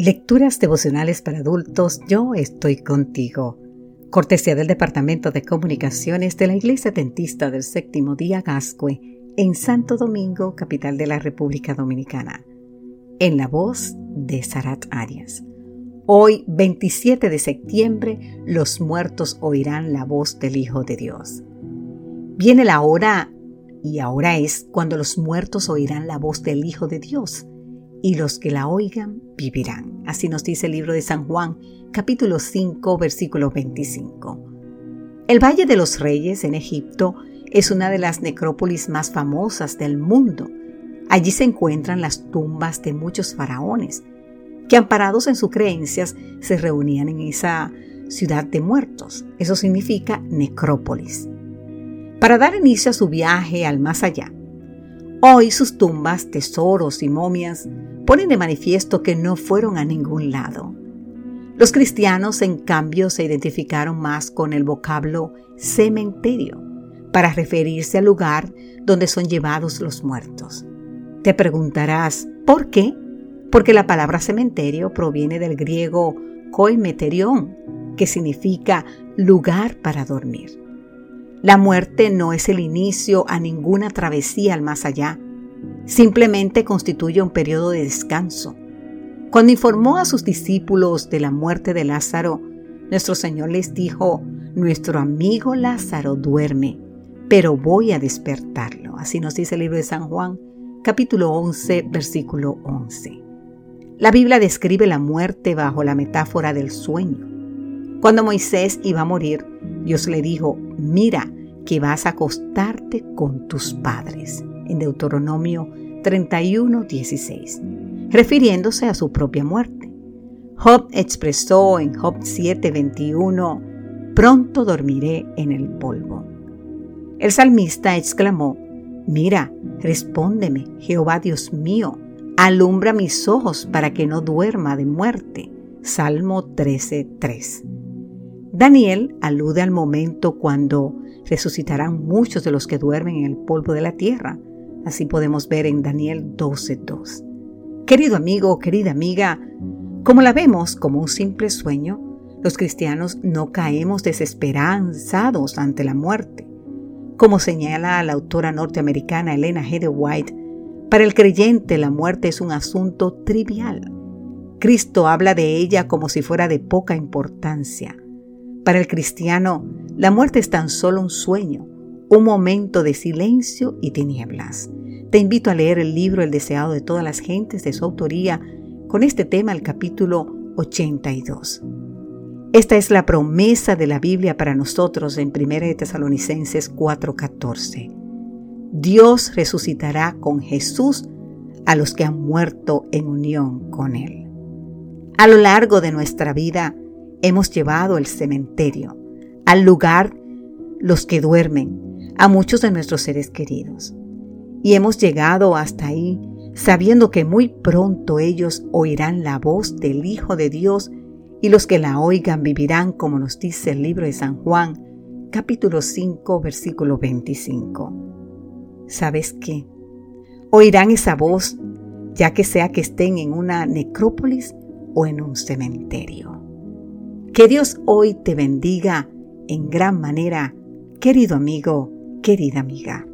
Lecturas devocionales para adultos, yo estoy contigo. Cortesía del Departamento de Comunicaciones de la Iglesia Dentista del Séptimo Día Gascue, en Santo Domingo, capital de la República Dominicana. En la voz de Sarat Arias. Hoy, 27 de septiembre, los muertos oirán la voz del Hijo de Dios. Viene la hora, y ahora es cuando los muertos oirán la voz del Hijo de Dios y los que la oigan vivirán. Así nos dice el libro de San Juan, capítulo 5, versículo 25. El Valle de los Reyes en Egipto es una de las necrópolis más famosas del mundo. Allí se encuentran las tumbas de muchos faraones, que amparados en sus creencias se reunían en esa ciudad de muertos. Eso significa necrópolis. Para dar inicio a su viaje al más allá, Hoy sus tumbas, tesoros y momias ponen de manifiesto que no fueron a ningún lado. Los cristianos, en cambio, se identificaron más con el vocablo cementerio para referirse al lugar donde son llevados los muertos. Te preguntarás, ¿por qué? Porque la palabra cementerio proviene del griego koimeterion, que significa lugar para dormir. La muerte no es el inicio a ninguna travesía al más allá, simplemente constituye un periodo de descanso. Cuando informó a sus discípulos de la muerte de Lázaro, nuestro Señor les dijo, nuestro amigo Lázaro duerme, pero voy a despertarlo. Así nos dice el libro de San Juan, capítulo 11, versículo 11. La Biblia describe la muerte bajo la metáfora del sueño. Cuando Moisés iba a morir, Dios le dijo, mira que vas a acostarte con tus padres, en Deuteronomio 31, 16, refiriéndose a su propia muerte. Job expresó en Job 7, 21, pronto dormiré en el polvo. El salmista exclamó, mira, respóndeme, Jehová Dios mío, alumbra mis ojos para que no duerma de muerte. Salmo 13, 3. Daniel alude al momento cuando resucitarán muchos de los que duermen en el polvo de la tierra. Así podemos ver en Daniel 12.2. Querido amigo, querida amiga, como la vemos como un simple sueño, los cristianos no caemos desesperanzados ante la muerte. Como señala la autora norteamericana Elena G. White, para el creyente la muerte es un asunto trivial. Cristo habla de ella como si fuera de poca importancia. Para el cristiano, la muerte es tan solo un sueño, un momento de silencio y tinieblas. Te invito a leer el libro El deseado de todas las gentes de su autoría con este tema el capítulo 82. Esta es la promesa de la Biblia para nosotros en 1 de Tesalonicenses 4:14. Dios resucitará con Jesús a los que han muerto en unión con Él. A lo largo de nuestra vida, hemos llevado el cementerio, al lugar los que duermen, a muchos de nuestros seres queridos. Y hemos llegado hasta ahí sabiendo que muy pronto ellos oirán la voz del Hijo de Dios y los que la oigan vivirán, como nos dice el libro de San Juan, capítulo 5, versículo 25. ¿Sabes qué? Oirán esa voz, ya que sea que estén en una necrópolis o en un cementerio. Que Dios hoy te bendiga en gran manera, querido amigo, querida amiga.